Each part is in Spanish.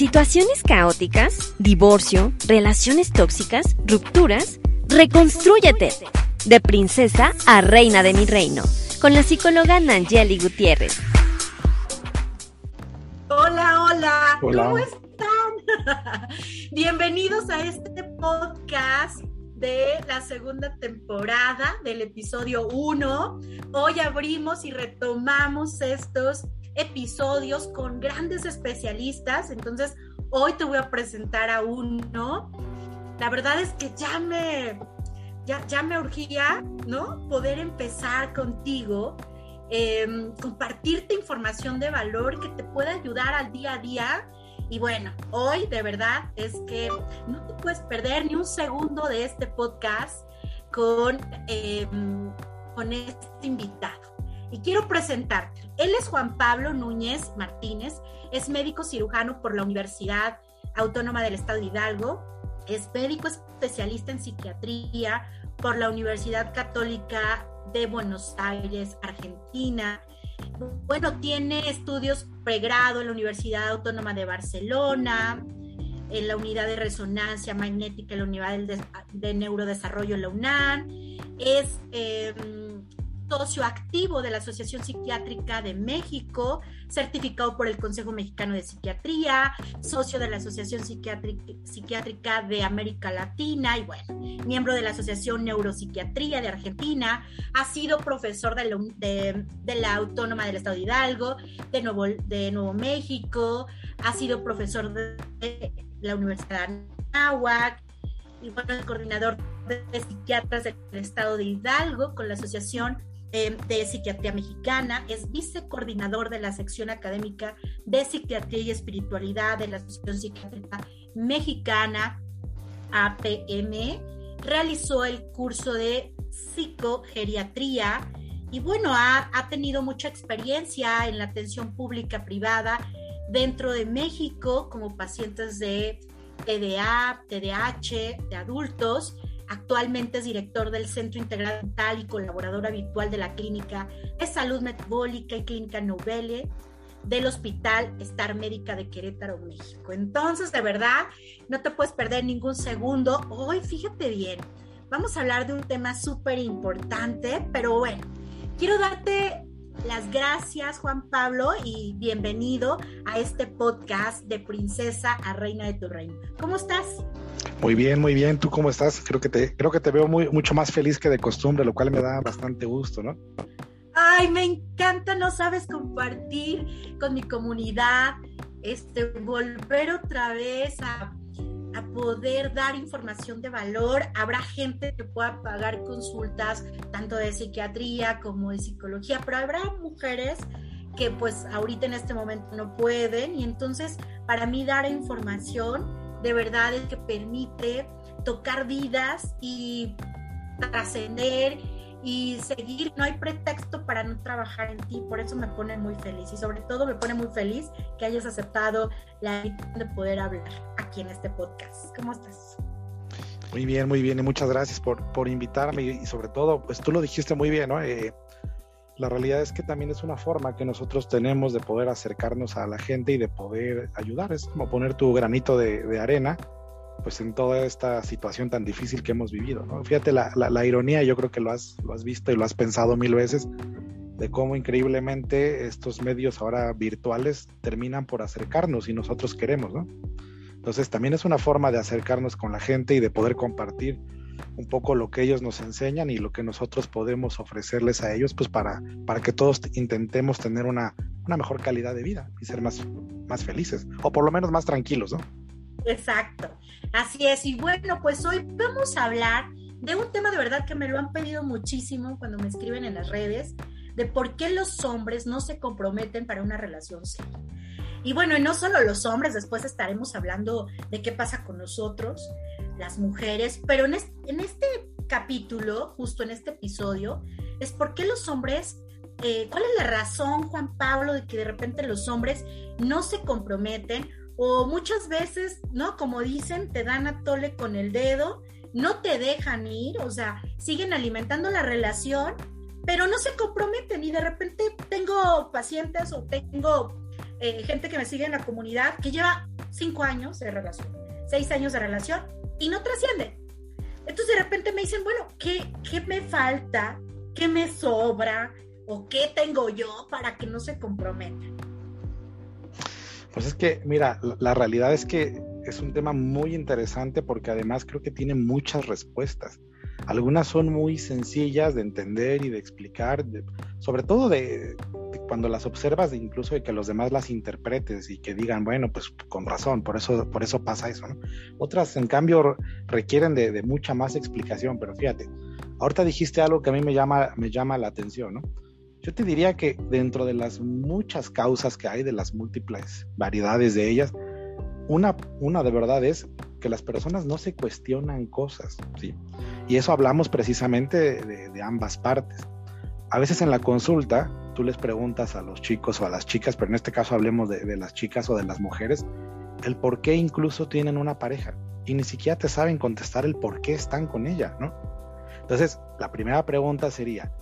situaciones caóticas, divorcio, relaciones tóxicas, rupturas, reconstrúyete. De princesa a reina de mi reino, con la psicóloga Nangeli Gutiérrez. Hola, hola, ¿cómo están? Bienvenidos a este podcast de la segunda temporada del episodio 1. Hoy abrimos y retomamos estos episodios con grandes especialistas. Entonces, hoy te voy a presentar a uno. La verdad es que ya me, ya, ya me urgía, ¿no? Poder empezar contigo, em, compartirte información de valor que te pueda ayudar al día a día. Y bueno, hoy de verdad es que no te puedes perder ni un segundo de este podcast con, em, con este invitado y quiero presentarte. Él es Juan Pablo Núñez Martínez, es médico cirujano por la Universidad Autónoma del Estado de Hidalgo, es médico especialista en psiquiatría por la Universidad Católica de Buenos Aires, Argentina. Bueno, tiene estudios pregrado en la Universidad Autónoma de Barcelona, en la unidad de resonancia magnética en la unidad de, neurodesarrollo la UNAM. Es em, socio activo de la Asociación Psiquiátrica de México, certificado por el Consejo Mexicano de Psiquiatría, socio de la Asociación Psiquiátrica, de América Latina y bueno, miembro de la Asociación Neuropsiquiatría de Argentina, ha sido profesor de la, de, la Autónoma del Estado de Hidalgo, de Nuevo, de Nuevo México, ha sido profesor de la Universidad de Anáhuac, y bueno, el coordinador de psiquiatras del estado de Hidalgo con la Asociación Em, de Psiquiatría Mexicana, es vicecoordinador de la sección académica de Psiquiatría y Espiritualidad de la Asociación Psiquiátrica Mexicana, APM, realizó el curso de psicogeriatría y bueno, ha, ha tenido mucha experiencia en la atención pública privada dentro de México como pacientes de TDA, TDAH, de adultos Actualmente es director del Centro Integral y colaborador habitual de la Clínica de Salud Metabólica y Clínica Novele del Hospital Star Médica de Querétaro, México. Entonces, de verdad, no te puedes perder ningún segundo. Hoy, fíjate bien, vamos a hablar de un tema súper importante, pero bueno, quiero darte las gracias, Juan Pablo, y bienvenido a este podcast de Princesa a Reina de tu Reino. ¿Cómo estás? Muy bien, muy bien. ¿Tú cómo estás? Creo que te, creo que te veo muy, mucho más feliz que de costumbre, lo cual me da bastante gusto, ¿no? Ay, me encanta, no sabes compartir con mi comunidad, este, volver otra vez a, a poder dar información de valor. Habrá gente que pueda pagar consultas tanto de psiquiatría como de psicología, pero habrá mujeres que pues ahorita en este momento no pueden y entonces para mí dar información de verdad es que permite tocar vidas y trascender y seguir. No hay pretexto para no trabajar en ti, por eso me pone muy feliz y sobre todo me pone muy feliz que hayas aceptado la invitación de poder hablar aquí en este podcast. ¿Cómo estás? Muy bien, muy bien y muchas gracias por, por invitarme y, sobre todo, pues tú lo dijiste muy bien, ¿no? Eh, la realidad es que también es una forma que nosotros tenemos de poder acercarnos a la gente y de poder ayudar. Es como poner tu granito de, arena pues en toda esta situación tan difícil que hemos vivido. ¿no? Fíjate la, la, ironía, yo creo que lo has, lo has visto y lo has pensado mil veces, de cómo increíblemente estos medios ahora virtuales terminan por acercarnos y nosotros queremos. ¿no? Entonces también es una forma de acercarnos con la gente y de poder compartir un poco lo que ellos nos enseñan y lo que nosotros podemos ofrecerles a ellos, pues para, para que todos intentemos tener una, una mejor calidad de vida y ser más, más felices, o por lo menos más tranquilos, ¿no? Exacto, así es. Y bueno, pues hoy vamos a hablar de un tema de verdad que me lo han pedido muchísimo cuando me escriben en las redes, de por qué los hombres no se comprometen para una relación seria. Y bueno, y no solo los hombres, después estaremos hablando de qué pasa con nosotros, las mujeres, pero en este, capítulo, justo en este episodio, es por qué los hombres, eh, cuál es la razón, Juan Pablo, de que de repente los hombres no se comprometen o muchas veces, ¿no? Como dicen, te dan a tole con el dedo, no te dejan ir, o sea, siguen alimentando la relación, pero no se comprometen y de repente tengo pacientes o tengo eh, gente que me sigue en la comunidad que lleva cinco años de relación, seis años de relación y no trasciende. Entonces de repente me dicen, bueno, ¿qué, qué me falta? ¿Qué me sobra? ¿O qué tengo yo para que no se comprometan? Pues es que, mira, la realidad es que es un tema muy interesante porque además creo que tiene muchas respuestas. Algunas son muy sencillas de entender y de explicar, sobre todo de, cuando las observas, incluso de que los demás las interpretes y que digan, bueno, pues con razón, por eso, por eso pasa eso. ¿no? Otras, en cambio, requieren de, de, mucha más explicación, pero fíjate, ahorita dijiste algo que a mí me llama, me llama la atención, ¿no? Yo te diría que dentro de las muchas causas que hay, de las múltiples variedades de ellas, una, una de verdad es que las personas no se cuestionan cosas, ¿sí? Y eso hablamos precisamente de, ambas partes. A veces en la consulta tú les preguntas a los chicos o a las chicas, pero en este caso hablemos de, de las chicas o de las mujeres, el por qué incluso tienen una pareja y ni siquiera te saben contestar el por qué están con ella, ¿no? Entonces, la primera pregunta sería,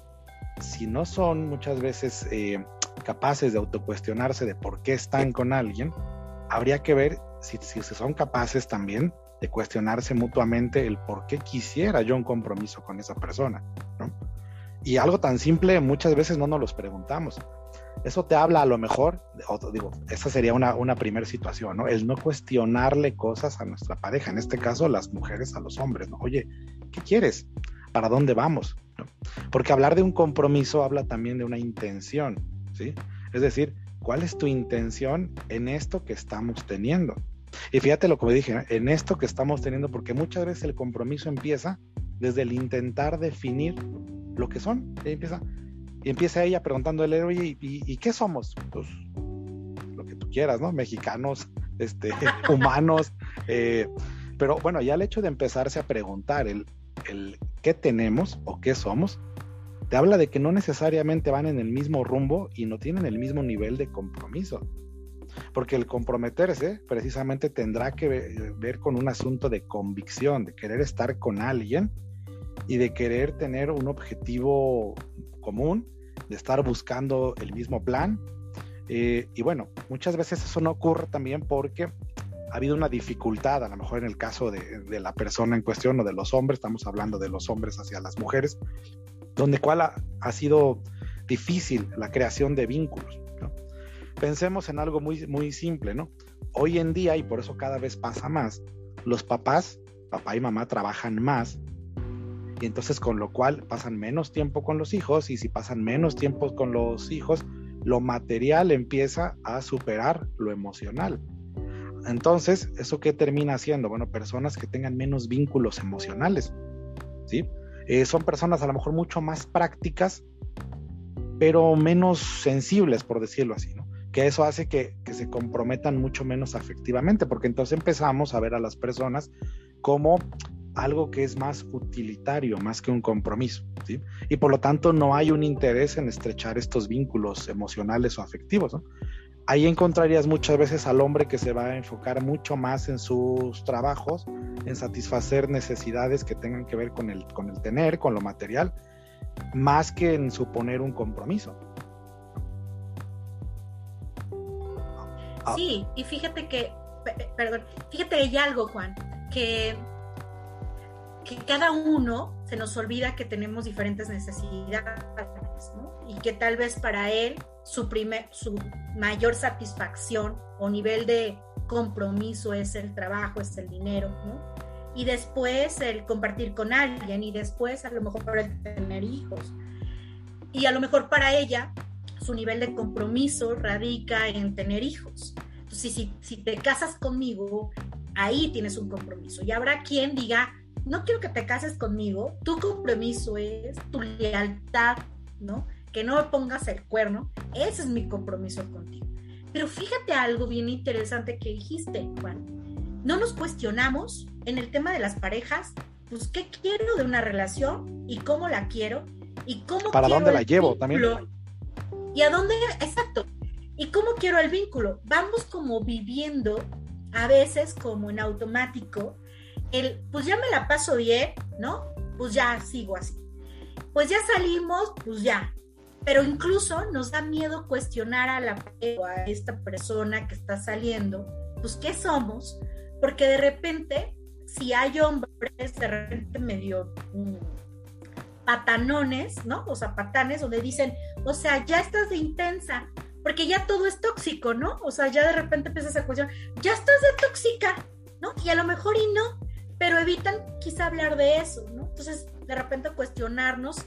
si no son muchas veces eh, capaces de autocuestionarse de por qué están con alguien, habría que ver si, si son capaces también de cuestionarse mutuamente el por qué quisiera yo un compromiso con esa persona, ¿no? Y algo tan simple muchas veces no nos los preguntamos. Eso te habla a lo mejor, digo, esa sería una, una primera situación, ¿no? El no cuestionarle cosas a nuestra pareja, en este caso las mujeres a los hombres, ¿no? Oye, ¿qué quieres? ¿Para dónde vamos? Porque hablar de un compromiso habla también de una intención, ¿sí? Es decir, ¿cuál es tu intención en esto que estamos teniendo? Y fíjate lo que me dije, en esto que estamos teniendo, porque muchas veces el compromiso empieza desde el intentar definir lo que son. Y empieza, y empieza ella preguntándole, oye, ¿y, qué somos? Pues lo que tú quieras, ¿no? Mexicanos, este, humanos. Eh, pero bueno, ya el hecho de empezarse a preguntar el, el qué tenemos o qué somos, te habla de que no necesariamente van en el mismo rumbo y no tienen el mismo nivel de compromiso. Porque el comprometerse precisamente tendrá que ver, con un asunto de convicción, de querer estar con alguien y de querer tener un objetivo común, de estar buscando el mismo plan. Eh, y bueno, muchas veces eso no ocurre también porque ha habido una dificultad, a lo mejor en el caso de, la persona en cuestión o de los hombres, estamos hablando de los hombres hacia las mujeres, donde cual ha, sido difícil la creación de vínculos. Pensemos en algo muy, muy simple, ¿no? Hoy en día, y por eso cada vez pasa más, los papás, papá y mamá trabajan más, y entonces con lo cual pasan menos tiempo con los hijos, y si pasan menos tiempo con los hijos, lo material empieza a superar lo emocional. Entonces, ¿eso qué termina haciendo? Bueno, personas que tengan menos vínculos emocionales, ¿sí? Eh, son personas a lo mejor mucho más prácticas, pero menos sensibles, por decirlo así, ¿no? Que eso hace que, que se comprometan mucho menos afectivamente, porque entonces empezamos a ver a las personas como algo que es más utilitario, más que un compromiso, ¿sí? Y por lo tanto no hay un interés en estrechar estos vínculos emocionales o afectivos, ¿no? Ahí encontrarías muchas veces al hombre que se va a enfocar mucho más en sus trabajos, en satisfacer necesidades que tengan que ver con el, tener, con lo material, más que en suponer un compromiso. Sí, y fíjate que, perdón, fíjate hay algo, Juan, que, que cada uno se nos olvida que tenemos diferentes necesidades, ¿no? Y que tal vez para él su, primer, su mayor satisfacción o nivel de compromiso es el trabajo, es el dinero, ¿no? Y después el compartir con alguien y después a lo mejor para tener hijos. Y a lo mejor para ella su nivel de compromiso radica en tener hijos. Entonces, si, si te casas conmigo, ahí tienes un compromiso. Y habrá quien diga, no quiero que te cases conmigo, tu compromiso es tu lealtad, ¿no? Que no me pongas el cuerno, ese es mi compromiso contigo. Pero fíjate algo bien interesante que dijiste, Juan. No nos cuestionamos en el tema de las parejas, pues qué quiero de una relación y cómo la quiero y cómo para dónde la llevo también y a dónde exacto y cómo quiero el vínculo. Vamos como viviendo a veces como en automático el pues ya me la paso bien, ¿no? Pues ya sigo así. Pues ya salimos, pues ya, pero incluso nos da miedo cuestionar a la esta persona que está saliendo pues, ¿qué somos? Porque de repente, si hay hombres de repente medio mm, patanones, ¿no? O sea, patanes, donde dicen, o sea, ya estás de intensa, porque ya todo es tóxico, ¿no? O sea, ya de repente empiezas a cuestionar, ya estás de tóxica, ¿no? Y a lo mejor y no, pero evitan quizá hablar de eso, ¿no? Entonces, de repente cuestionarnos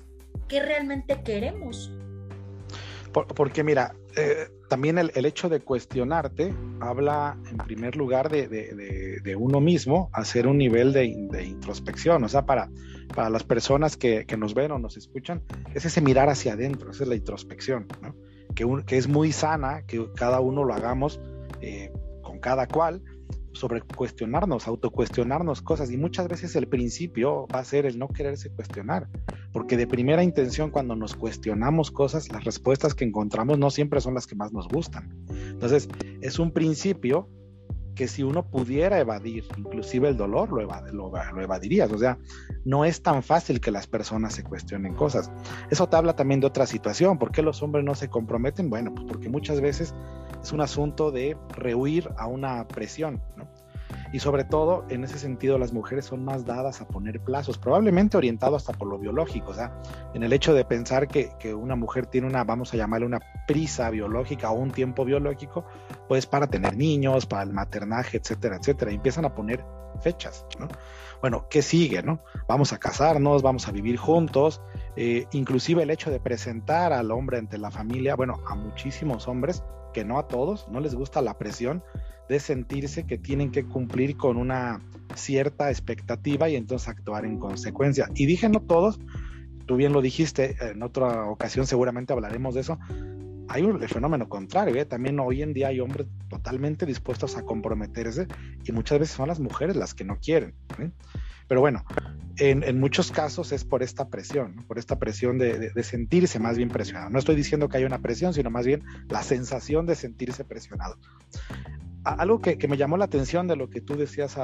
qué realmente queremos. Porque mira, eh, también el, hecho de cuestionarte habla en primer lugar de, uno mismo, hacer un nivel de, introspección, o sea, para, para las personas que, nos ven o nos escuchan, es ese mirar hacia adentro, esa es la introspección, ¿no? que, que es muy sana, que cada uno lo hagamos eh, con cada cual, sobre cuestionarnos, autocuestionarnos cosas y muchas veces el principio va a ser el no quererse cuestionar, porque de primera intención cuando nos cuestionamos cosas, las respuestas que encontramos no siempre son las que más nos gustan. Entonces, es un principio que si uno pudiera evadir inclusive el dolor, lo, lo, evadirías. O sea, no es tan fácil que las personas se cuestionen cosas. Eso te habla también de otra situación. ¿Por qué los hombres no se comprometen? Bueno, pues porque muchas veces es un asunto de rehuir a una presión, ¿no? Y sobre todo, en ese sentido, las mujeres son más dadas a poner plazos, probablemente orientado hasta por lo biológico, o sea, en el hecho de pensar que, que una mujer tiene una, vamos a llamarle una prisa biológica o un tiempo biológico, pues para tener niños, para el maternaje, etcétera, etcétera, y empiezan a poner fechas, ¿no? Bueno, ¿qué sigue, no? Vamos a casarnos, vamos a vivir juntos, eh, inclusive el hecho de presentar al hombre ante la familia, bueno, a muchísimos hombres, que no a todos, no les gusta la presión de sentirse que tienen que cumplir con una cierta expectativa y entonces actuar en consecuencia. Y dije no todos, tú bien lo dijiste, en otra ocasión seguramente hablaremos de eso, hay un, fenómeno contrario, ¿eh? también hoy en día hay hombres totalmente dispuestos a comprometerse y muchas veces son las mujeres las que no quieren. ¿eh? Pero bueno, en, muchos casos es por esta presión, por esta presión de, sentirse más bien presionado. No estoy diciendo que haya una presión, sino más bien la sensación de sentirse presionado. Algo que, me llamó la atención de lo que tú decías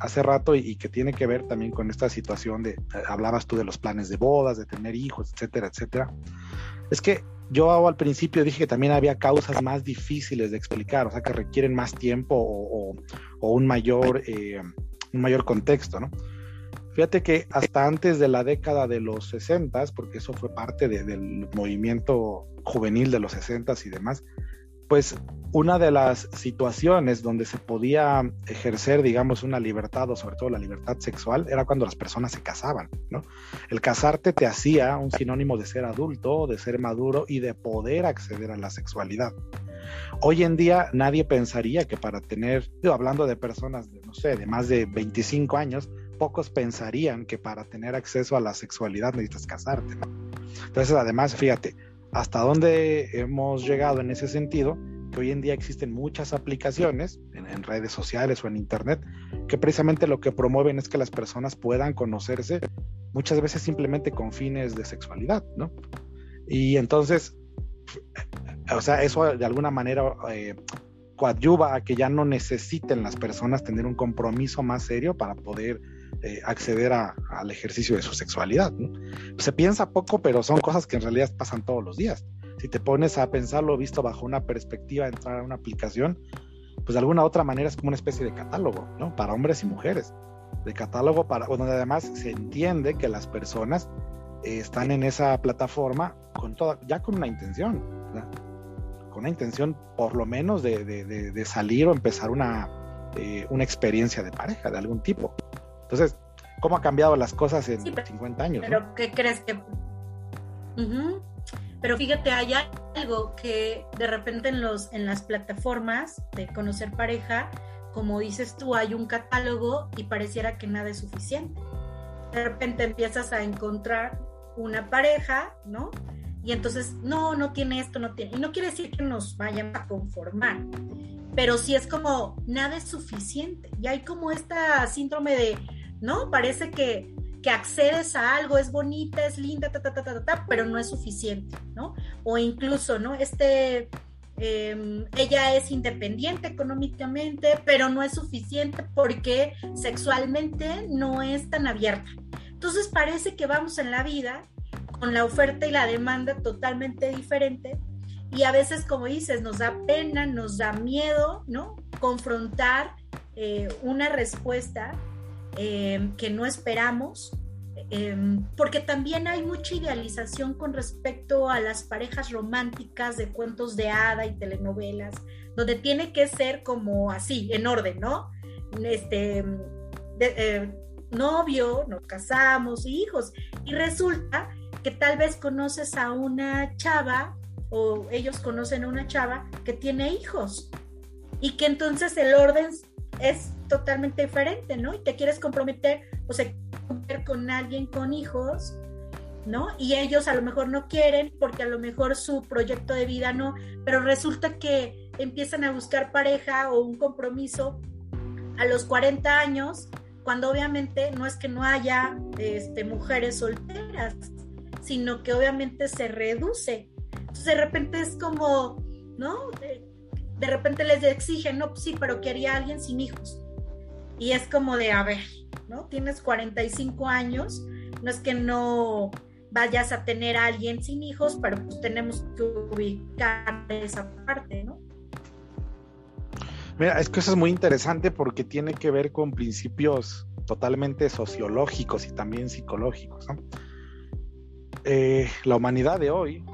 hace rato y, que tiene que ver también con esta situación de, eh, hablabas tú de los planes de bodas, de tener hijos, etcétera, etcétera, es que yo al principio dije que también había causas más difíciles de explicar, o sea, que requieren más tiempo o, un mayor... Eh, un mayor contexto, ¿no? Fíjate que hasta antes de la década de los 60, porque eso fue parte del movimiento juvenil de los 60 y demás, pues una de las situaciones donde se podía ejercer, digamos, una libertad o sobre todo la libertad sexual era cuando las personas se casaban. El casarte te hacía un sinónimo de ser adulto, de ser maduro y de poder acceder a la sexualidad. Hoy en día nadie pensaría que para tener, hablando de personas de, no sé, de más de 25 años, pocos pensarían que para tener acceso a la sexualidad necesitas casarte. Entonces, además, fíjate, hasta dónde hemos llegado en ese sentido, que hoy en día existen muchas aplicaciones en, en, redes sociales o en internet que precisamente lo que promueven es que las personas puedan conocerse muchas veces simplemente con fines de sexualidad, ¿no? Y entonces o sea, eso de alguna manera eh, coadyuva a que ya no necesiten las personas tener un compromiso más serio para poder eh, acceder al ejercicio de su sexualidad. Se piensa poco, pero son cosas que en realidad pasan todos los días. Si te pones a pensarlo visto bajo una perspectiva de entrar a una aplicación, pues de alguna otra manera es como una especie de catálogo, ¿no? Para hombres y mujeres. De catálogo para, donde además se entiende que las personas eh, están en esa plataforma con toda, ya con una intención, con una intención por lo menos de, salir o empezar una, eh, una experiencia de pareja de algún tipo. Entonces, ¿cómo ha cambiado las cosas en 50 años? Pero ¿qué crees que... Pero fíjate, hay algo que de repente en, los, en las plataformas de conocer pareja, como dices tú, hay un catálogo y pareciera que nada es suficiente. De repente empiezas a encontrar una pareja, ¿no? Y entonces, no, no tiene esto, no tiene. Y no quiere decir que nos vayan a conformar, pero sí es como, nada es suficiente. Y hay como esta síndrome de, ¿no? Parece que, que accedes a algo, es bonita, es linda, ta, ta, ta, ta, ta, pero no es suficiente, ¿no? O incluso, ¿no? Este, em, ella es independiente económicamente, pero no es suficiente porque sexualmente no es tan abierta. Entonces parece que vamos en la vida con la oferta y la demanda totalmente diferente Y a veces, como dices, nos da pena, nos da miedo, ¿no? Confrontar eh, una respuesta eh, que no esperamos, em, porque también hay mucha idealización con respecto a las parejas románticas de cuentos de hada y telenovelas, donde tiene que ser como así, en orden, ¿no? Este, eh, novio, nos casamos, hijos, y resulta que tal vez conoces a una chava o ellos conocen a una chava que tiene hijos y que entonces el orden es totalmente diferente, ¿no? Y te quieres comprometer o sea, con alguien con hijos, ¿no? Y ellos a lo mejor no quieren porque a lo mejor su proyecto de vida no, pero resulta que empiezan a buscar pareja o un compromiso a los 40 años, cuando obviamente no es que no haya este, mujeres solteras, sino que obviamente se reduce. Entonces de repente es como, ¿no? de repente les exigen, no, sí, pero quería alguien sin hijos. Y es como de, a ver, ¿no? Tienes 45 años, no es que no vayas a tener a alguien sin hijos, pero pues tenemos que ubicar esa parte, ¿no? Mira, es que eso es muy interesante porque tiene que ver con principios totalmente sociológicos y también psicológicos. ¿no? Eh, la humanidad de hoy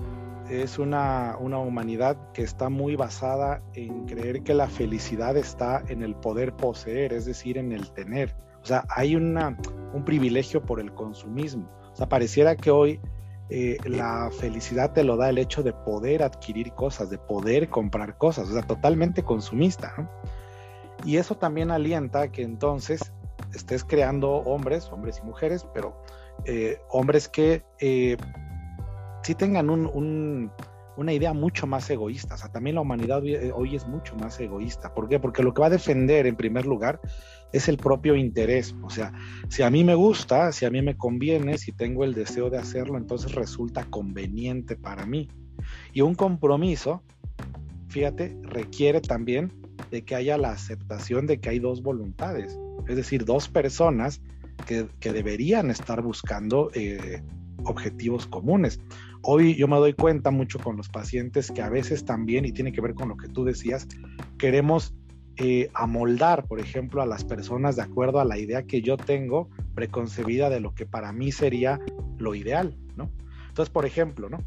es una, humanidad que está muy basada en creer que la felicidad está en el poder poseer, es decir, en el tener. O sea, hay una, un privilegio por el consumismo. O sea, pareciera que hoy eh, la felicidad te lo da el hecho de poder adquirir cosas, de poder comprar cosas, o sea, totalmente consumista. Y eso también alienta que entonces estés creando hombres, hombres y mujeres, pero eh, hombres que eh, sí tengan una idea mucho más egoísta. O sea, también la humanidad hoy, es mucho más egoísta. ¿Por qué? Porque lo que va a defender en primer lugar es el propio interés. O sea, si a mí me gusta, si a mí me conviene, si tengo el deseo de hacerlo, entonces resulta conveniente para mí. Y un compromiso, fíjate, requiere también de que haya la aceptación de que hay dos voluntades, es decir, dos personas que, deberían estar buscando eh, objetivos comunes. Hoy yo me doy cuenta mucho con los pacientes que a veces también, y tiene que ver con lo que tú decías, queremos eh, amoldar, por ejemplo, a las personas de acuerdo a la idea que yo tengo preconcebida de lo que para mí sería lo ideal, ¿no? Entonces, por ejemplo, ¿no?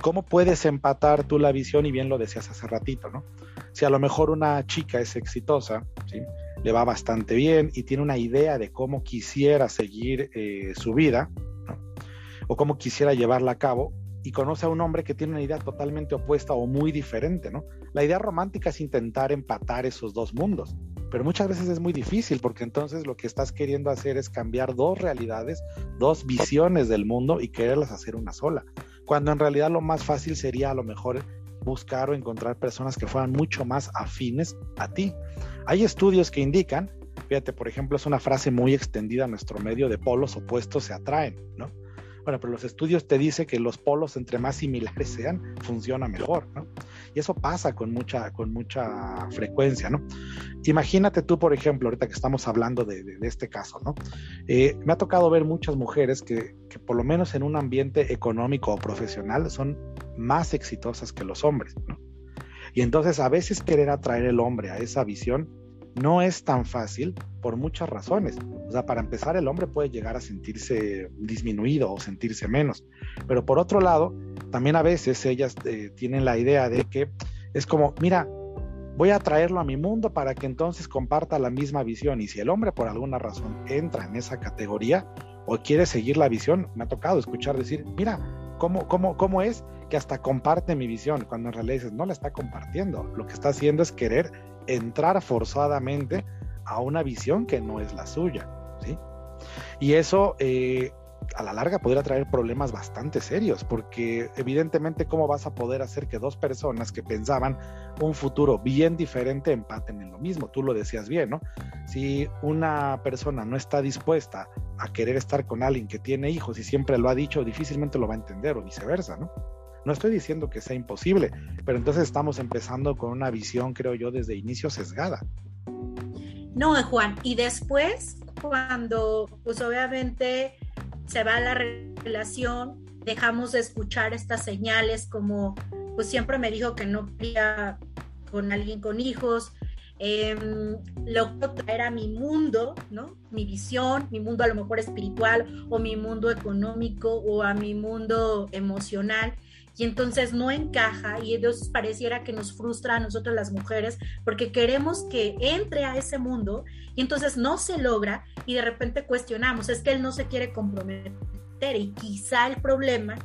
¿Cómo puedes empatar tú la visión? Y bien lo decías hace ratito, ¿no? Si a lo mejor una chica es exitosa, ¿sí? le va bastante bien y tiene una idea de cómo quisiera seguir eh, su vida, o cómo quisiera llevarla a cabo, y conoce a un hombre que tiene una idea totalmente opuesta o muy diferente, ¿no? La idea romántica es intentar empatar esos dos mundos, pero muchas veces es muy difícil porque entonces lo que estás queriendo hacer es cambiar dos realidades, dos visiones del mundo y quererlas hacer una sola, cuando en realidad lo más fácil sería a lo mejor buscar o encontrar personas que fueran mucho más afines a ti. Hay estudios que indican, fíjate, por ejemplo, es una frase muy extendida en nuestro medio de polos opuestos se atraen, ¿no? Bueno, pero los estudios te dicen que los polos entre más similares sean, funciona mejor, ¿no? Y eso pasa con mucha, con mucha frecuencia, ¿no? Imagínate tú, por ejemplo, ahorita que estamos hablando de, este caso, ¿no? Eh, me ha tocado ver muchas mujeres que, que, por lo menos en un ambiente económico o profesional, son más exitosas que los hombres, ¿no? Y entonces a veces querer atraer el hombre a esa visión no es tan fácil por muchas razones. O sea, para empezar, el hombre puede llegar a sentirse disminuido o sentirse menos. Pero por otro lado, también a veces ellas eh, tienen la idea de que es como, mira, voy a traerlo a mi mundo para que entonces comparta la misma visión. Y si el hombre por alguna razón entra en esa categoría o quiere seguir la visión, me ha tocado escuchar decir, mira, ¿cómo, cómo, cómo es que hasta comparte mi visión? Cuando en realidad dices, no la está compartiendo. Lo que está haciendo es querer entrar forzadamente a una visión que no es la suya, ¿sí? Y eso eh, a la larga podría traer problemas bastante serios, porque evidentemente cómo vas a poder hacer que dos personas que pensaban un futuro bien diferente empaten en lo mismo, tú lo decías bien, ¿no? Si una persona no está dispuesta a querer estar con alguien que tiene hijos y siempre lo ha dicho, difícilmente lo va a entender o viceversa, ¿no? No estoy diciendo que sea imposible, pero entonces estamos empezando con una visión, creo yo, desde inicio sesgada. No, Juan, y después, cuando pues obviamente se va la relación, dejamos de escuchar estas señales como pues siempre me dijo que no quería con alguien con hijos, eh, lo quiero traer a mi mundo, ¿no? Mi visión, mi mundo a lo mejor espiritual o mi mundo económico o a mi mundo emocional y entonces no encaja y entonces pareciera que nos frustra a nosotros las mujeres porque queremos que entre a ese mundo y entonces no se logra y de repente cuestionamos, es que él no se quiere comprometer y quizá el problema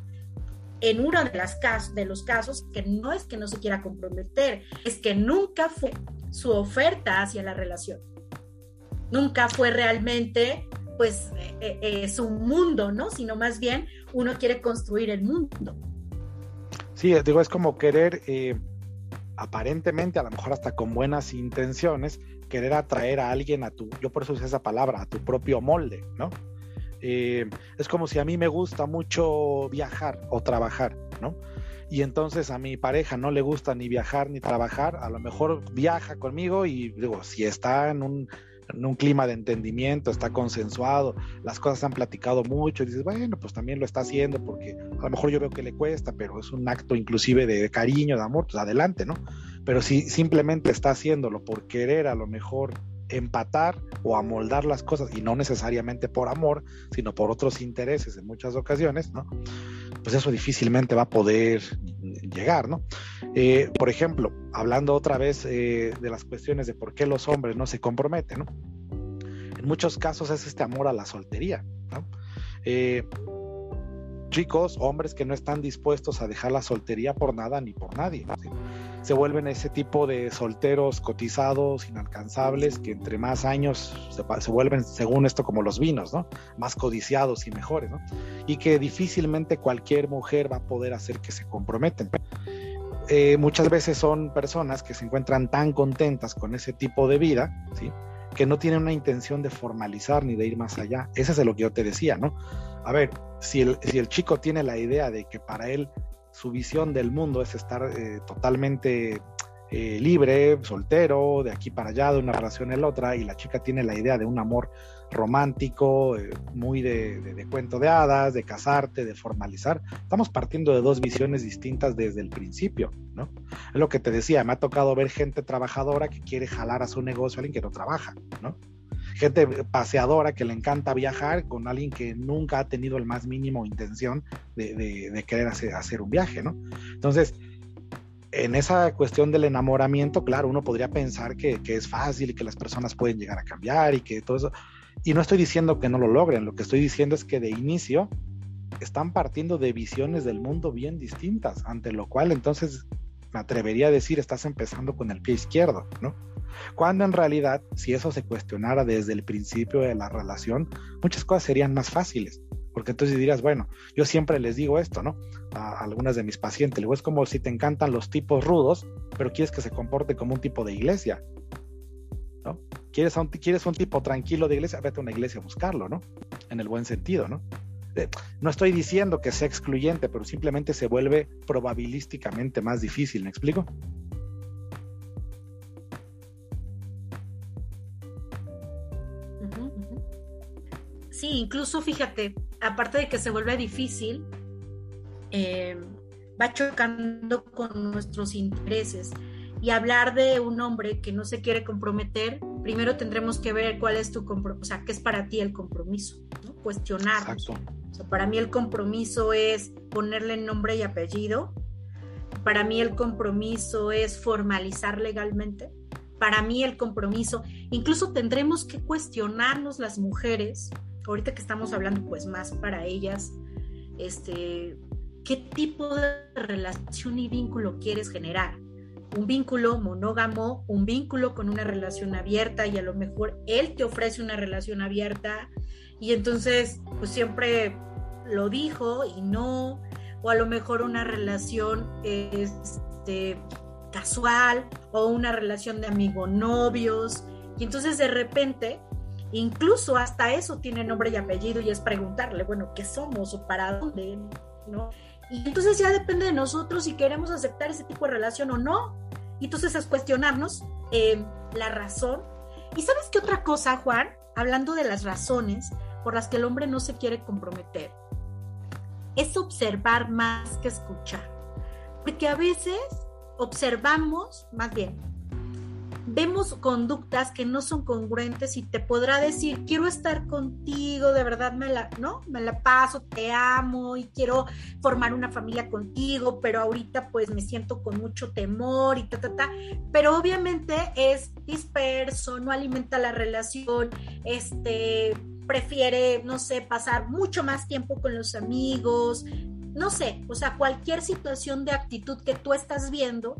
en uno de los casos que no es que no se quiera comprometer, es que nunca fue su oferta hacia la relación. Nunca fue realmente pues eh, eh, eh, su mundo, ¿no? Sino más bien uno quiere construir el mundo. Sí, digo, es como querer, aparentemente, a lo mejor hasta con buenas intenciones, querer atraer a alguien a tu, yo por eso usé esa palabra, a tu propio molde, ¿no? Eh, es como si a mí me gusta mucho viajar o trabajar, ¿no? Y entonces a mi pareja no le gusta ni viajar ni trabajar, a lo mejor viaja conmigo y digo, si está en un, en un clima de entendimiento, está consensuado, las cosas han platicado mucho y dices, bueno, pues también lo está haciendo porque a lo mejor yo veo que le cuesta, pero es un acto inclusive de, de cariño, de amor, pues adelante, ¿no? Pero si simplemente está haciéndolo por querer a lo mejor empatar o amoldar las cosas, y no necesariamente por amor, sino por otros intereses en muchas ocasiones, ¿no? Pues eso difícilmente va a poder llegar, ¿no? Eh, por ejemplo, hablando otra vez eh, de las cuestiones de por qué los hombres no se comprometen, ¿no? En muchos casos es este amor a la soltería, ¿no? Eh, chicos, hombres que no están dispuestos a dejar la soltería por nada ni por nadie. se vuelven ese tipo de solteros cotizados, inalcanzables, que entre más años se, vuelven, según esto, como los vinos, ¿no? Más codiciados y mejores, ¿no? Y que difícilmente cualquier mujer va a poder hacer que se comprometen. Eh, muchas veces son personas que se encuentran tan contentas con ese tipo de vida, ¿sí? que no tienen una intención de formalizar ni de ir más allá. Ese es de lo que yo te decía, ¿no? A ver, si el, si el chico tiene la idea de que para él su visión del mundo es estar eh, totalmente eh, libre, soltero, de aquí para allá, de una relación en la otra, y la chica tiene la idea de un amor romántico, eh, muy de, cuento de hadas, de casarte, de formalizar. Estamos partiendo de dos visiones distintas desde el principio, ¿no? Es lo que te decía, me ha tocado ver gente trabajadora que quiere jalar a su negocio a alguien que no trabaja, ¿no? Gente paseadora que le encanta viajar con alguien que nunca ha tenido el más mínimo intención de, querer hacer, hacer, un viaje, ¿no? Entonces, en esa cuestión del enamoramiento, claro, uno podría pensar que, que, es fácil y que las personas pueden llegar a cambiar y que todo eso. Y no estoy diciendo que no lo logren, lo que estoy diciendo es que de inicio están partiendo de visiones del mundo bien distintas, ante lo cual entonces me atrevería a decir estás empezando con el pie izquierdo, ¿no? Cuando en realidad, si eso se cuestionara desde el principio de la relación, muchas cosas serían más fáciles. Porque entonces dirías, bueno, yo siempre les digo esto, ¿no? A algunas de mis pacientes, digo, es como si te encantan los tipos rudos, pero quieres que se comporte como un tipo de iglesia, ¿no? ¿Quieres un, quieres un tipo tranquilo de iglesia? Vete a una iglesia a buscarlo, ¿no? En el buen sentido, ¿no? Eh, no estoy diciendo que sea excluyente, pero simplemente se vuelve probabilísticamente más difícil, ¿me explico? Incluso fíjate, aparte de que se vuelve difícil, eh, va chocando con nuestros intereses. Y hablar de un hombre que no se quiere comprometer, primero tendremos que ver cuál es tu compromiso, o sea, qué es para ti el compromiso, ¿no? Cuestionar. O sea, para mí el compromiso es ponerle nombre y apellido. Para mí el compromiso es formalizar legalmente. Para mí el compromiso, incluso tendremos que cuestionarnos las mujeres ahorita que estamos hablando pues más para ellas, este, ¿qué tipo de relación y vínculo quieres generar? Un vínculo monógamo, un vínculo con una relación abierta y a lo mejor él te ofrece una relación abierta y entonces pues siempre lo dijo y no, o a lo mejor una relación este, casual o una relación de amigo novios y entonces de repente Incluso hasta eso tiene nombre y apellido y es preguntarle, bueno, ¿qué somos o para dónde? ¿No? Y entonces ya depende de nosotros si queremos aceptar ese tipo de relación o no. Y entonces es cuestionarnos eh, la razón. ¿Y sabes qué otra cosa, Juan? Hablando de las razones por las que el hombre no se quiere comprometer, es observar más que escuchar. Porque a veces observamos, más bien, vemos conductas que no son congruentes y te podrá decir, quiero estar contigo, de verdad me la, ¿no? Me la paso, te amo y quiero formar una familia contigo, pero ahorita pues me siento con mucho temor y ta, ta, ta. Pero obviamente es disperso, no alimenta la relación, este, prefiere, no sé, pasar mucho más tiempo con los amigos, no sé, o sea, cualquier situación de actitud que tú estás viendo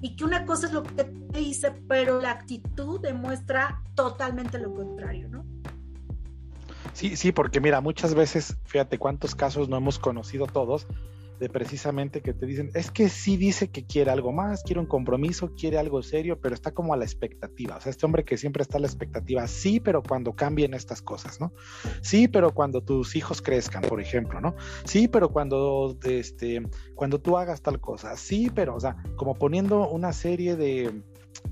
y que una cosa es lo que te dice, pero la actitud demuestra totalmente lo contrario, ¿no? Sí, sí, porque mira, muchas veces, fíjate cuántos casos no hemos conocido todos, de precisamente que te dicen, es que sí dice que quiere algo más, quiere un compromiso, quiere algo serio, pero está como a la expectativa. O sea, este hombre que siempre está a la expectativa, sí, pero cuando cambien estas cosas, ¿no? Sí, pero cuando tus hijos crezcan, por ejemplo, ¿no? Sí, pero cuando, este, cuando tú hagas tal cosa, sí, pero, o sea, como poniendo una serie de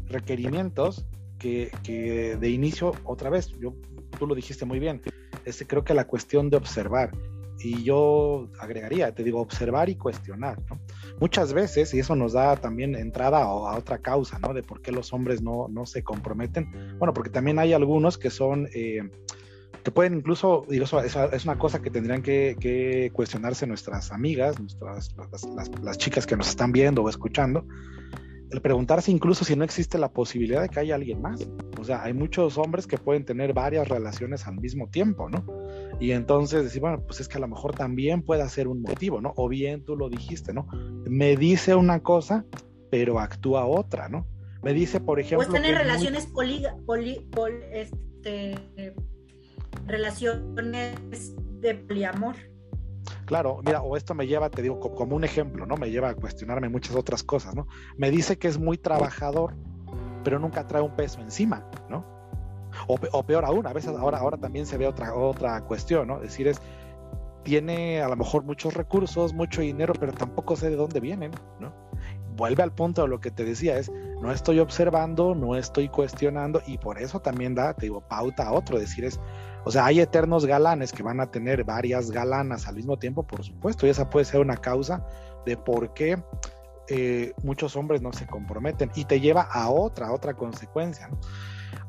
requerimientos que, que de inicio, otra vez, yo, tú lo dijiste muy bien, este, creo que la cuestión de observar y yo agregaría, te digo, observar y cuestionar, ¿no? Muchas veces, y eso nos da también entrada a, otra causa, ¿no? De por qué los hombres no, no se comprometen. Bueno, porque también hay algunos que son, eh, que pueden incluso, digo, eso, es una cosa que tendrían que, cuestionarse nuestras amigas, nuestras, las, las, chicas que nos están viendo o escuchando, el preguntarse incluso si no existe la posibilidad de que haya alguien más. O sea, hay muchos hombres que pueden tener varias relaciones al mismo tiempo, ¿no? Y entonces decir, bueno, pues es que a lo mejor también puede ser un motivo, ¿no? O bien tú lo dijiste, ¿no? Me dice una cosa, pero actúa otra, ¿no? Me dice, por ejemplo... O tener relaciones poli, poli, este, relaciones de poliamor. Claro, mira, o esto me lleva, te digo, como un ejemplo, ¿no? Me lleva a cuestionarme muchas otras cosas, ¿no? Me dice que es muy trabajador, pero nunca trae un peso encima, ¿no? O, peor aún, a veces ahora, ahora también se ve otra, otra cuestión, ¿no? Decir, es, tiene a lo mejor muchos recursos, mucho dinero, pero tampoco sé de dónde vienen, ¿no? Vuelve al punto de lo que te decía, es no estoy observando, no estoy cuestionando, y por eso también da, te digo, pauta a otro, decir es, o sea, hay eternos galanes que van a tener varias galanas al mismo tiempo, por supuesto, y esa puede ser una causa de por qué eh, muchos hombres no se comprometen y te lleva a otra, otra consecuencia, ¿no?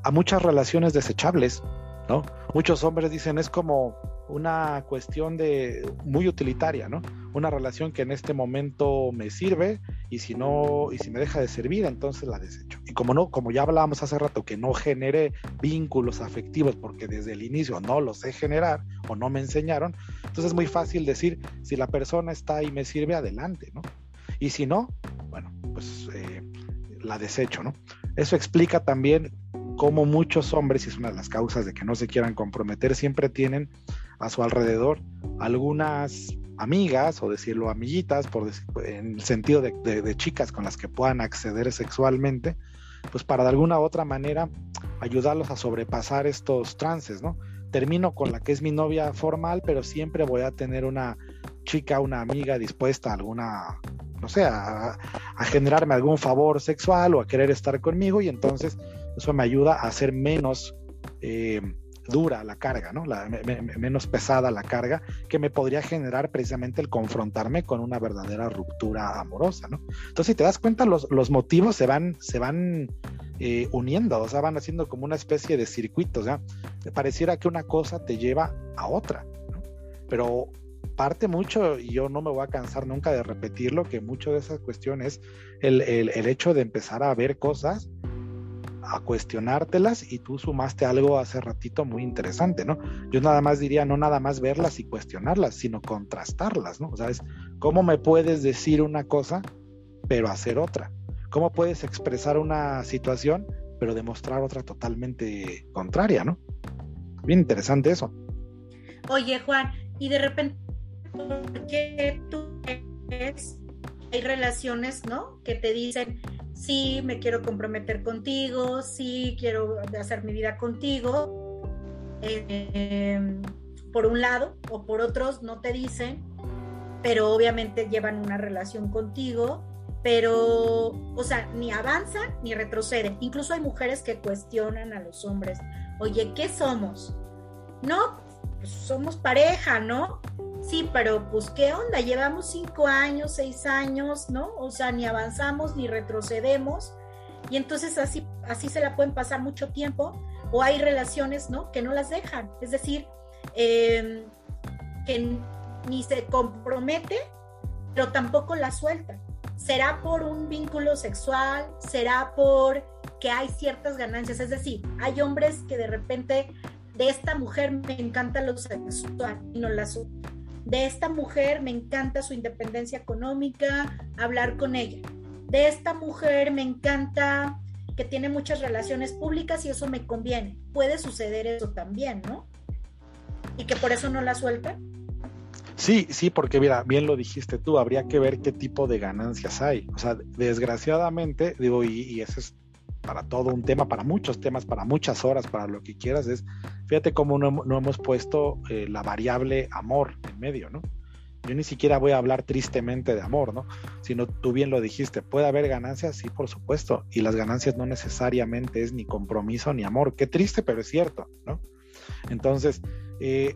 A muchas relaciones desechables, ¿no? Muchos hombres dicen es como una cuestión de muy utilitaria, ¿no? Una relación que en este momento me sirve y si no y si me deja de servir, entonces la desecho. Y como no, como ya hablábamos hace rato que no generé vínculos afectivos porque desde el inicio no los sé generar o no me enseñaron, entonces es muy fácil decir si la persona está y me sirve adelante, ¿no? Y si no, bueno, pues eh, la desecho, ¿no? Eso explica también como muchos hombres, y es una de las causas de que no se quieran comprometer, siempre tienen a su alrededor algunas amigas, o decirlo amiguitas, por en el sentido de, chicas con las que puedan acceder sexualmente, pues para de alguna u otra manera ayudarlos a sobrepasar estos trances, ¿no? Termino con la que es mi novia formal, pero siempre voy a tener una chica, una amiga dispuesta a alguna, no sé, a generarme algún favor sexual o a querer estar conmigo y entonces eso me ayuda a hacer menos eh, dura la carga, ¿no? menos pesada la carga que me podría generar precisamente el confrontarme con una verdadera ruptura amorosa, ¿no? Entonces, si te das cuenta, los, motivos se van, se van eh, uniendo, o sea, van haciendo como una especie de circuito, o sea, pareciera que una cosa te lleva a otra, ¿no? Pero parte mucho, y yo no me voy a cansar nunca de repetirlo, que mucho de esa cuestión es el, el hecho de empezar a ver cosas a cuestionártelas y tú sumaste algo hace ratito muy interesante, ¿no? Yo nada más diría, no nada más verlas y cuestionarlas, sino contrastarlas, ¿no? O sea, es cómo me puedes decir una cosa, pero hacer otra. ¿Cómo puedes expresar una situación, pero demostrar otra totalmente contraria, ¿no? Bien interesante eso. Oye, Juan, y de repente, ¿por qué tú ves hay relaciones, ¿no? Que te dicen, sí, me quiero comprometer contigo, sí, quiero hacer mi vida contigo, eh, por un lado, o por otros no te dicen, pero obviamente llevan una relación contigo, pero, o sea, ni avanzan ni retroceden. Incluso hay mujeres que cuestionan a los hombres, oye, ¿qué somos? No, pues somos pareja, ¿no? Sí, pero pues qué onda, llevamos cinco años, seis años, ¿no? O sea, ni avanzamos ni retrocedemos y entonces así, así se la pueden pasar mucho tiempo o hay relaciones, ¿no? Que no las dejan, es decir, em, que ni se compromete, pero tampoco la suelta. Será por un vínculo sexual, será por que hay ciertas ganancias, es decir, hay hombres que de repente de esta mujer me encanta lo sexual y no la suelta de esta mujer me encanta su independencia económica, hablar con ella. De esta mujer me encanta que tiene muchas relaciones públicas y eso me conviene. Puede suceder eso también, ¿no? Y que por eso no la suelta. Sí, sí, porque mira, bien lo dijiste tú, habría que ver qué tipo de ganancias hay. O sea, desgraciadamente, digo, y, y es para todo un tema, para muchos temas, para muchas horas, para lo que quieras, es, fíjate cómo no, hemos puesto eh, la variable amor en medio, ¿no? Yo ni siquiera voy a hablar tristemente de amor, ¿no? Sino tú bien lo dijiste, puede haber ganancias, sí, por supuesto, y las ganancias no necesariamente es ni compromiso ni amor, qué triste, pero es cierto, ¿no? Entonces, eh,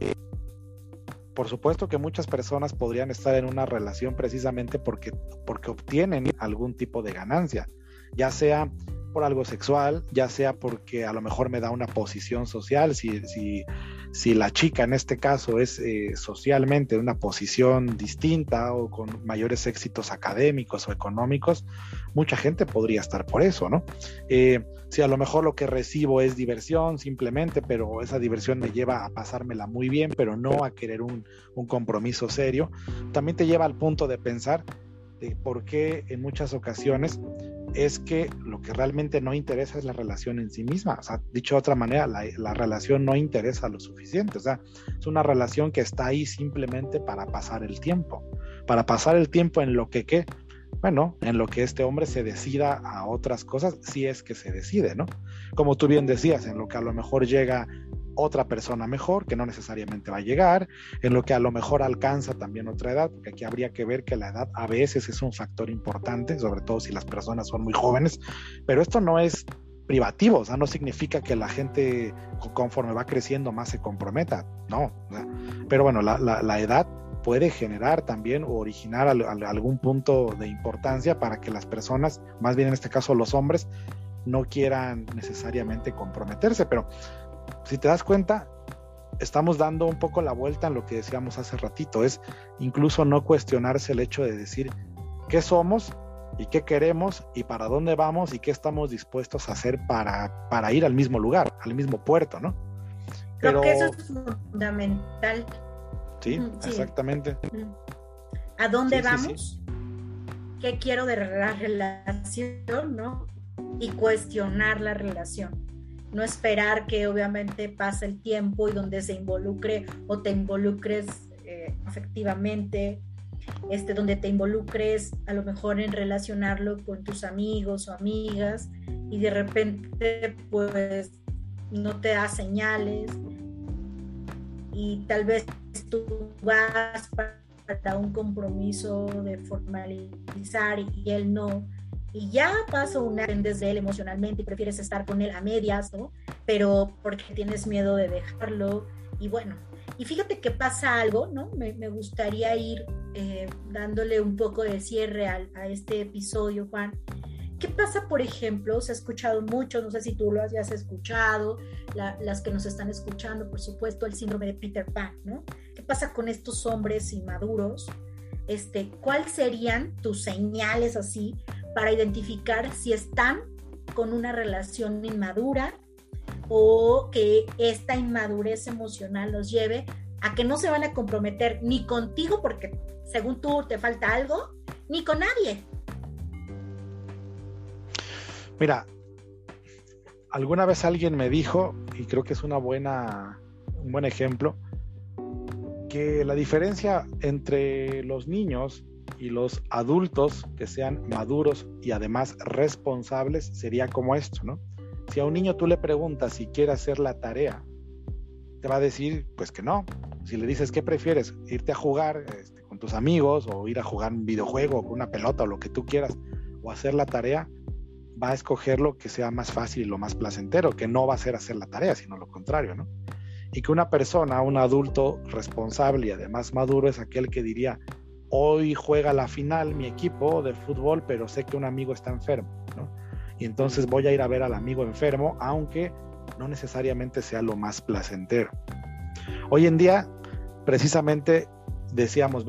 por supuesto que muchas personas podrían estar en una relación precisamente porque, porque obtienen algún tipo de ganancia, ya sea por algo sexual, ya sea porque a lo mejor me da una posición social, si, si, si la chica en este caso es eh, socialmente una posición distinta o con mayores éxitos académicos o económicos, mucha gente podría estar por eso, ¿no? Eh, si a lo mejor lo que recibo es diversión simplemente, pero esa diversión me lleva a pasármela muy bien, pero no a querer un, un compromiso serio, también te lleva al punto de pensar de por qué en muchas ocasiones es que lo que realmente no interesa es la relación en sí misma. O sea, dicho de otra manera, la, relación no interesa lo suficiente. O sea, es una relación que está ahí simplemente para pasar el tiempo. Para pasar el tiempo en lo que, ¿qué? Bueno, en lo que este hombre se decida a otras cosas, si es que se decide, ¿no? Como tú bien decías, en lo que a lo mejor llega otra persona mejor, que no necesariamente va a llegar, en lo que a lo mejor alcanza también otra edad, porque aquí habría que ver que la edad a veces es un factor importante, sobre todo si las personas son muy jóvenes, pero esto no es privativo, o sea, no significa que la gente conforme va creciendo más se comprometa, no, pero bueno, la, edad puede generar también o originar algún punto de importancia para que las personas, más bien en este caso los hombres, no quieran necesariamente comprometerse, pero si te das cuenta, estamos dando un poco la vuelta en lo que decíamos hace ratito, es incluso no cuestionarse el hecho de decir qué somos y qué queremos y para dónde vamos y qué estamos dispuestos a hacer para, para ir al mismo lugar, al mismo puerto, ¿no? Creo que eso es fundamental. Sí, exactamente. ¿A dónde vamos? ¿Qué quiero de la relación, no? Y cuestionar la relación no esperar que obviamente pase el tiempo y donde se involucre o te involucres eh, afectivamente, este, donde te involucres a lo mejor en relacionarlo con tus amigos o amigas y de repente pues no te da señales y tal vez tú vas para un compromiso de formalizar y él no y ya pasó una desde él emocionalmente y prefieres estar con él a medias, ¿no? Pero porque tienes miedo de dejarlo. Y bueno, y fíjate que pasa algo, ¿no? Me, gustaría ir eh, dándole un poco de cierre a, este episodio, Juan. ¿Qué pasa, por ejemplo? Se ha escuchado mucho, no sé si tú lo hayas escuchado, las que nos están escuchando, por supuesto, el síndrome de Peter Pan, ¿no? ¿Qué pasa con estos hombres inmaduros? Este, ¿Cuáles serían tus señales así para identificar si están con una relación inmadura o que esta inmadurez emocional los lleve a que no se van a comprometer ni contigo porque según tú te falta algo, ni con nadie. Mira, alguna vez alguien me dijo, y creo que es una buena, un buen ejemplo, que la diferencia entre los niños y los adultos que sean maduros y además responsables sería como esto, ¿no? Si a un niño tú le preguntas si quiere hacer la tarea, te va a decir pues que no. Si le dices qué prefieres, irte a jugar este, con tus amigos o ir a jugar un videojuego con una pelota o lo que tú quieras o hacer la tarea, va a escoger lo que sea más fácil y lo más placentero, que no va a ser hacer la tarea, sino lo contrario, ¿no? Y que una persona, un adulto responsable y además maduro es aquel que diría, hoy juega la final mi equipo de fútbol, pero sé que un amigo está enfermo, ¿no? Y entonces voy a ir a ver al amigo enfermo, aunque no necesariamente sea lo más placentero. Hoy en día, precisamente decíamos,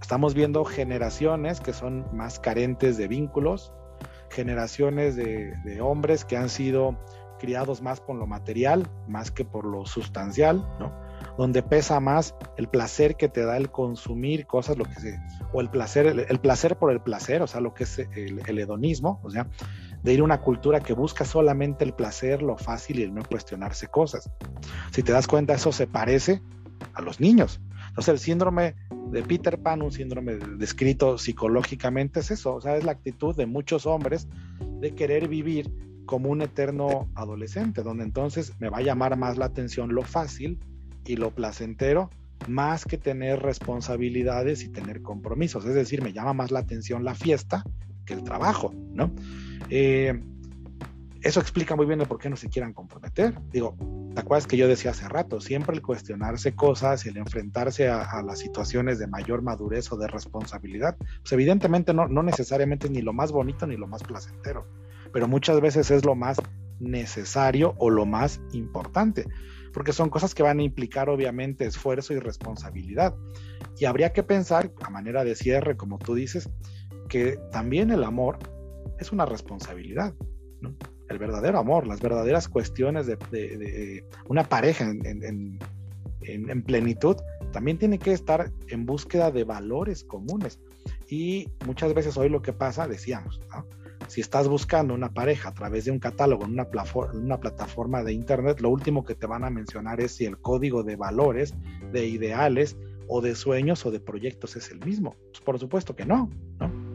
estamos viendo generaciones que son más carentes de vínculos, generaciones de, hombres que han sido criados más por lo material, más que por lo sustancial, ¿no? Donde pesa más el placer que te da el consumir cosas, lo que se, o el placer, el, placer por el placer, o sea, lo que es el, el, hedonismo, o sea, de ir a una cultura que busca solamente el placer, lo fácil y el no cuestionarse cosas. Si te das cuenta, eso se parece a los niños. Entonces, el síndrome de Peter Pan, un síndrome descrito psicológicamente, es eso, o sea, es la actitud de muchos hombres de querer vivir como un eterno adolescente, donde entonces me va a llamar más la atención lo fácil y lo placentero, más que tener responsabilidades y tener compromisos. Es decir, me llama más la atención la fiesta que el trabajo, ¿no? Eh, eso explica muy bien el por qué no se quieran comprometer. Digo, ¿te acuerdas que yo decía hace rato? Siempre el cuestionarse cosas el enfrentarse a, las situaciones de mayor madurez o de responsabilidad, pues evidentemente no, no necesariamente es ni lo más bonito ni lo más placentero, pero muchas veces es lo más necesario o lo más importante, porque son cosas que van a implicar obviamente esfuerzo y responsabilidad. Y habría que pensar, a manera de cierre, como tú dices, que también el amor es una responsabilidad. ¿no? Verdadero amor, las verdaderas cuestiones de, una pareja en, plenitud, también tiene que estar en búsqueda de valores comunes. Y muchas veces hoy lo que pasa, decíamos, si estás buscando una pareja a través de un catálogo en una, una plataforma de internet, lo último que te van a mencionar es si el código de valores, de ideales o de sueños o de proyectos es el mismo. Pues, por supuesto que no, ¿no?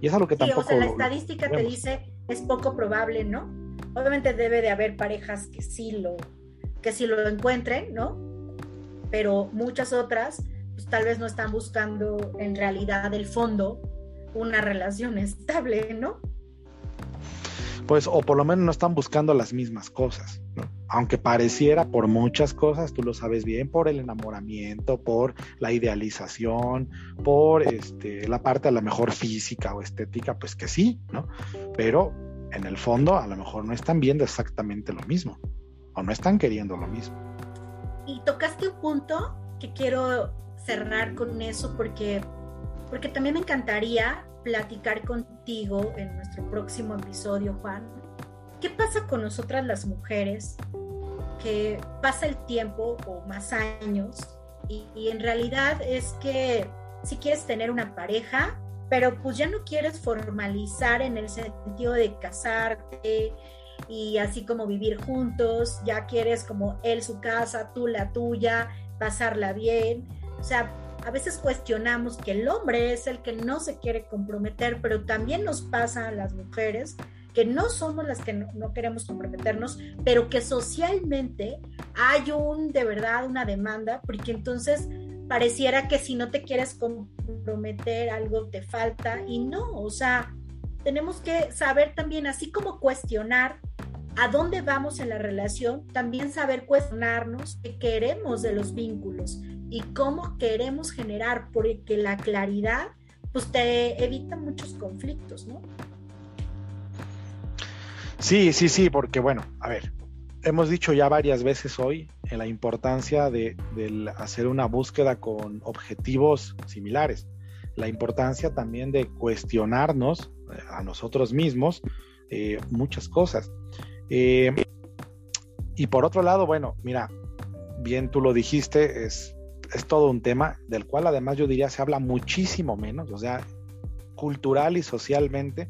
Y es algo que tampoco... O sea, la estadística te dice es poco probable, ¿no? Obviamente debe de haber parejas que sí lo, que sí lo encuentren, ¿no? Pero muchas otras, pues tal vez no están buscando en realidad el fondo una relación estable, ¿no? Pues, o por lo menos no están buscando las mismas cosas, ¿no? Aunque pareciera por muchas cosas, tú lo sabes bien, por el enamoramiento, por la idealización, por este, la parte a lo mejor física o estética, pues que sí, ¿no? Pero en el fondo a lo mejor no están viendo exactamente lo mismo o no están queriendo lo mismo. Y tocaste un punto que quiero cerrar con eso porque, porque también me encantaría platicar contigo en nuestro próximo episodio, Juan. ¿Qué pasa con nosotras las mujeres que pasa el tiempo o más años y, y en realidad es que si quieres tener una pareja, pero pues ya no quieres formalizar en el sentido de casarte y así como vivir juntos, ya quieres como él su casa, tú la tuya, pasarla bien. O sea, a veces cuestionamos que el hombre es el que no se quiere comprometer, pero también nos pasa a las mujeres que no somos las que no, queremos comprometernos, pero que socialmente hay un, de verdad, una demanda, porque entonces pareciera que si no te quieres comprometer algo te falta y no, o sea, tenemos que saber también, así como cuestionar a dónde vamos en la relación, también saber cuestionarnos qué queremos de los vínculos y cómo queremos generar, porque la claridad pues te evita muchos conflictos, ¿no? Sí, sí, sí, porque bueno, a ver, hemos dicho ya varias veces hoy en la importancia de, hacer una búsqueda con objetivos similares, la importancia también de cuestionarnos eh, a nosotros mismos eh, muchas cosas. Eh, y por otro lado, bueno, mira, bien tú lo dijiste, es, es todo un tema del cual además yo diría se habla muchísimo menos, o sea, cultural y socialmente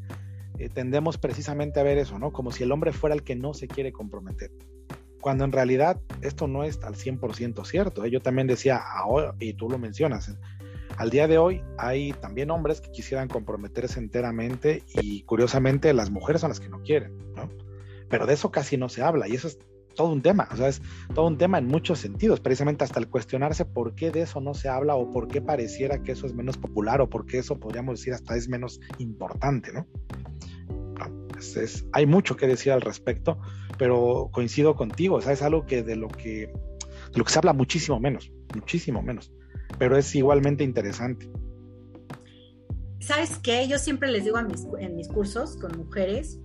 tendemos precisamente a ver eso, ¿no? Como si el hombre fuera el que no se quiere comprometer cuando en realidad esto no es al 100% cierto. ¿eh? Yo también decía, ahora, y tú lo mencionas, al día de hoy hay también hombres que quisieran comprometerse enteramente y curiosamente las mujeres son las que no quieren, ¿no? Pero de eso casi no se habla y eso es todo un tema, o sea, es todo un tema en muchos sentidos, precisamente hasta el cuestionarse por qué de eso no se habla o por qué pareciera que eso es menos popular o por qué eso podríamos decir hasta es menos importante, ¿no? hay mucho que decir al respecto, pero coincido contigo, o sea, es algo que de lo que, lo que se habla muchísimo menos, muchísimo menos, pero es igualmente interesante. ¿Sabes qué? Yo siempre les digo en mis cursos con mujeres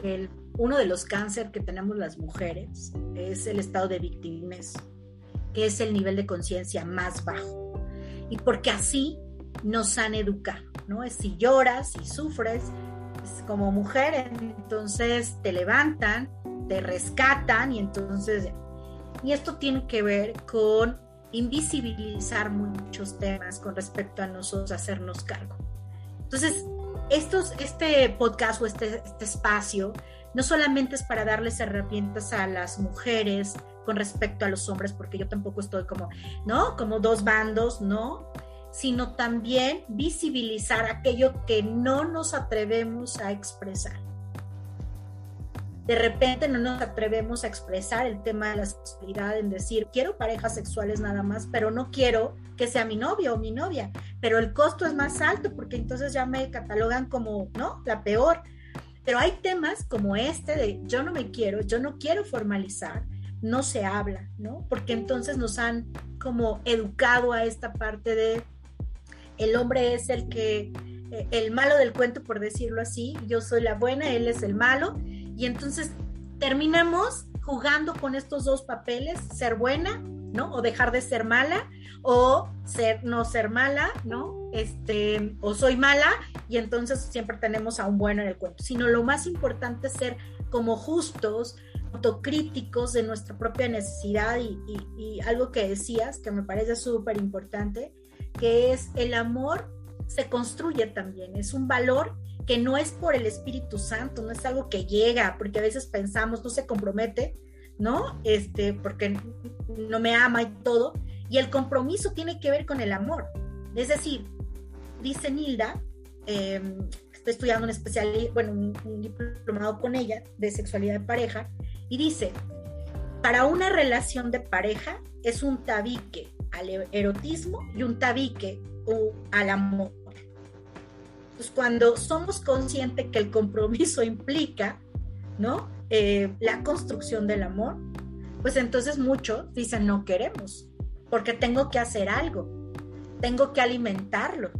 que uno de los cánceres que tenemos las mujeres es el estado de víctimas, que es el nivel de conciencia más bajo. Y porque así nos han educado, ¿no? Es si lloras, si sufres como mujer, entonces te levantan, te rescatan y entonces... Y esto tiene que ver con invisibilizar muchos temas con respecto a nosotros hacernos cargo. Entonces, estos, este podcast o este, este espacio no solamente es para darles herramientas a las mujeres con respecto a los hombres, porque yo tampoco estoy como, ¿no? Como dos bandos, ¿no? Sino también visibilizar aquello que no nos atrevemos a expresar de repente no nos atrevemos a expresar el tema de la sexualidad en decir, quiero parejas sexuales nada más, pero no quiero que sea mi novio o mi novia, pero el costo es más alto porque entonces ya me catalogan como, ¿no? La peor. Pero hay temas como este de yo no me quiero, yo no quiero formalizar, no se habla, ¿no? Porque entonces nos han como educado a esta parte de el hombre es el que, eh, el malo del cuento, por decirlo así, yo soy la buena, él es el malo, y entonces terminamos jugando con estos dos papeles, ser buena, ¿no? O dejar de ser mala, o ser, no ser mala, ¿no? Este, o soy mala, y entonces siempre tenemos a un bueno en el cuento. Sino lo más importante es ser como justos, autocríticos de nuestra propia necesidad y, y algo que decías que me parece súper importante, que es el amor se construye también, es un valor que no es por el Espíritu Santo, no es algo que llega, porque a veces pensamos, no se compromete, ¿no? Este, porque no me ama y todo. Y el compromiso tiene que ver con el amor. Es decir, dice Nilda, em, estoy estudiando un especial, bueno, un, diplomado con ella de sexualidad de pareja, y dice, para una relación de pareja es un tabique al erotismo y un tabique al amor. Pues cuando somos conscientes que el compromiso implica, ¿no? Eh, la construcción del amor, pues entonces muchos dicen no queremos, porque tengo que hacer algo, tengo que alimentarlo,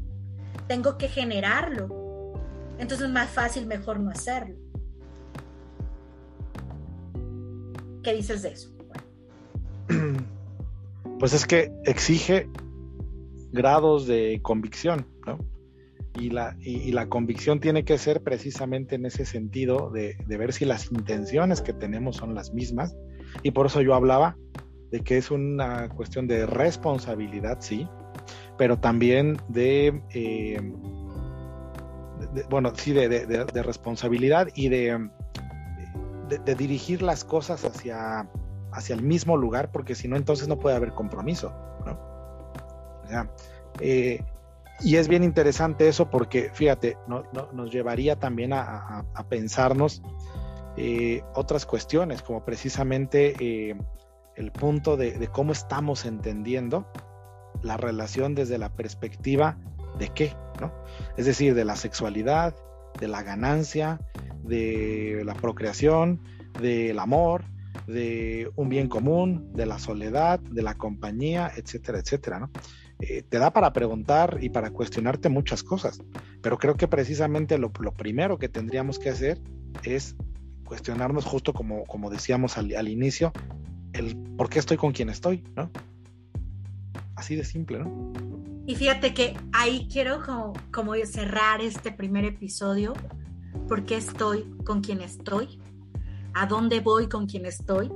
tengo que generarlo. Entonces es más fácil, mejor no hacerlo. ¿Qué dices de eso? Pues es que exige grados de convicción, ¿no? Y la, y, la convicción tiene que ser precisamente en ese sentido de, ver si las intenciones que tenemos son las mismas. Y por eso yo hablaba de que es una cuestión de responsabilidad, sí, pero también de, eh, bueno, sí, de, responsabilidad y de, de, dirigir las cosas hacia, hacia el mismo lugar, porque si no, entonces no puede haber compromiso, ¿no? O sea, eh, y es bien interesante eso porque, fíjate, nos llevaría también a, pensarnos eh, otras cuestiones, como precisamente el punto de, cómo estamos entendiendo la relación desde la perspectiva de qué, ¿no? Es decir, de la sexualidad, de la ganancia, de la procreación, del amor, de un bien común, de la soledad, de la compañía, etcétera, etcétera, ¿no? Eh, te da para preguntar y para cuestionarte muchas cosas. Pero creo que precisamente lo, primero que tendríamos que hacer es cuestionarnos justo como, como decíamos al, inicio, el por qué estoy con quien estoy, ¿no? Así de simple, ¿no? Y fíjate que ahí quiero como, como cerrar este primer episodio, por qué estoy con quien estoy, a dónde voy con quien estoy,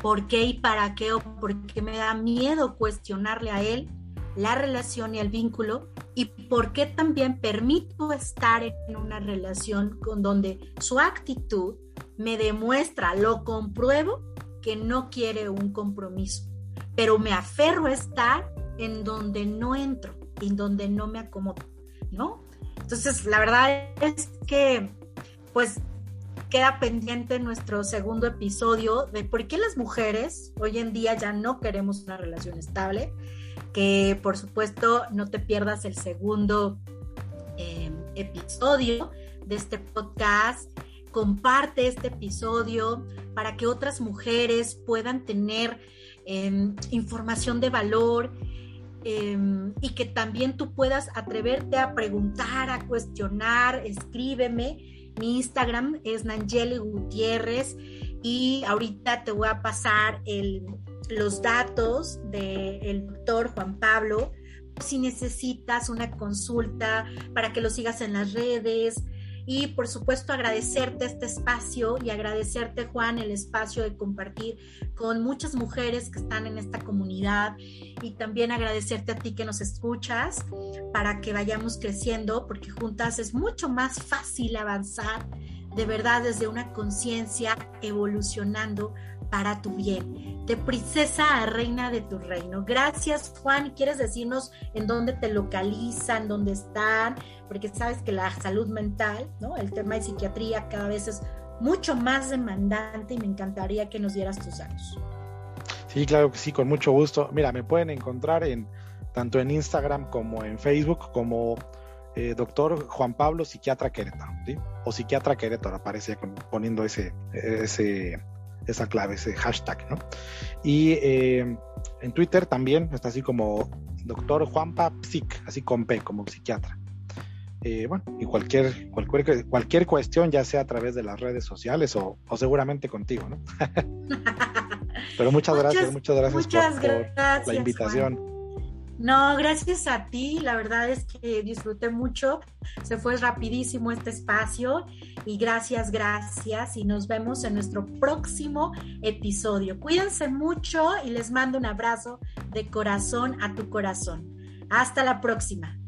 por qué y para qué o por qué me da miedo cuestionarle a él la relación y el vínculo y por qué también permito estar en una relación con donde su actitud me demuestra, lo compruebo, que no quiere un compromiso, pero me aferro a estar en donde no entro, en donde no me acomodo, ¿no? Entonces, la verdad es que, pues, queda pendiente nuestro segundo episodio de por qué las mujeres hoy en día ya no queremos una relación estable, que por supuesto no te pierdas el segundo em, episodio de este podcast comparte este episodio para que otras mujeres puedan tener em, información de valor em, y que también tú puedas atreverte a preguntar, a cuestionar, escríbeme. Mi Instagram es Nangeli Gutiérrez y ahorita te voy a pasar los datos del doctor Juan Pablo si necesitas una consulta para que lo sigas en las redes, y por supuesto agradecerte este espacio y agradecerte Juan el espacio de compartir con muchas mujeres que están en esta comunidad y también agradecerte a ti que nos escuchas para que vayamos creciendo porque juntas es mucho más fácil avanzar de verdad desde una conciencia evolucionando para tu bien, de princesa a reina de tu reino. Gracias, Juan. ¿Quieres decirnos en dónde te localizan, dónde están? Porque sabes que la salud mental, ¿no? El tema de psiquiatría cada vez es mucho más demandante y me encantaría que nos dieras tus datos. Sí, claro que sí, con mucho gusto. Mira, me pueden encontrar en tanto en Instagram como en Facebook como eh, doctor Juan Pablo Psiquiatra Querétaro. O Psiquiatra Querétaro, aparece poniendo ese, ese esa clave, ese hashtag, ¿no? Y eh, en Twitter también está así como doctor Juanpa Psic, así con P, como psiquiatra. Eh, bueno, y cualquier, cualquier, cualquier cuestión, ya sea a través de las redes sociales o, seguramente contigo, ¿no? Pero muchas, gracias, muchas gracias por, la invitación. No, gracias a ti. La verdad es que disfruté mucho. Se fue rapidísimo este espacio. Y gracias, gracias. Y nos vemos en nuestro próximo episodio. Cuídense mucho y les mando un abrazo de corazón a tu corazón. Hasta la próxima.